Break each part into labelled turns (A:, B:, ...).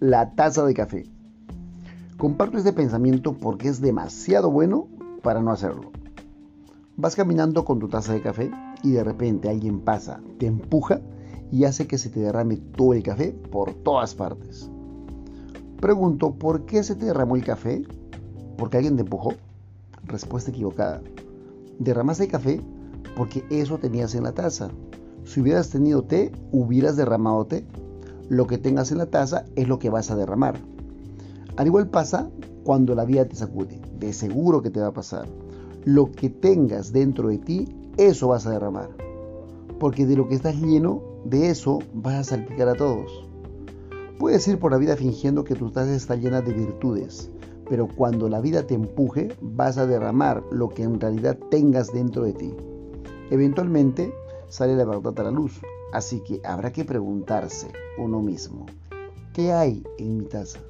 A: la taza de café. Comparto este pensamiento porque es demasiado bueno para no hacerlo. Vas caminando con tu taza de café y de repente alguien pasa, te empuja y hace que se te derrame todo el café por todas partes. Pregunto, ¿por qué se te derramó el café? ¿Porque alguien te empujó? Respuesta equivocada. Derramaste el café porque eso tenías en la taza. Si hubieras tenido té, hubieras derramado té. Lo que tengas en la taza es lo que vas a derramar. Al igual pasa cuando la vida te sacude. De seguro que te va a pasar. Lo que tengas dentro de ti, eso vas a derramar. Porque de lo que estás lleno, de eso vas a salpicar a todos. Puedes ir por la vida fingiendo que tu taza está llena de virtudes, pero cuando la vida te empuje, vas a derramar lo que en realidad tengas dentro de ti. Eventualmente sale la verdad a la luz, así que habrá que preguntarse uno mismo, ¿qué hay en mi taza?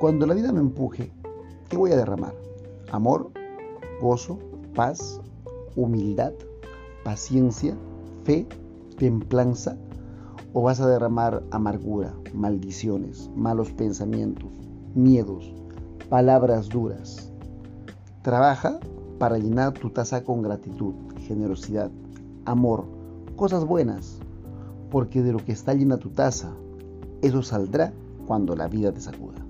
A: Cuando la vida me empuje, ¿qué voy a derramar? ¿Amor? ¿Gozo? ¿Paz? ¿Humildad? ¿Paciencia? ¿Fe? ¿Templanza? ¿O vas a derramar amargura, maldiciones, malos pensamientos, miedos, palabras duras? Trabaja para llenar tu taza con gratitud, generosidad, amor, cosas buenas, porque de lo que está llena tu taza, eso saldrá cuando la vida te sacuda.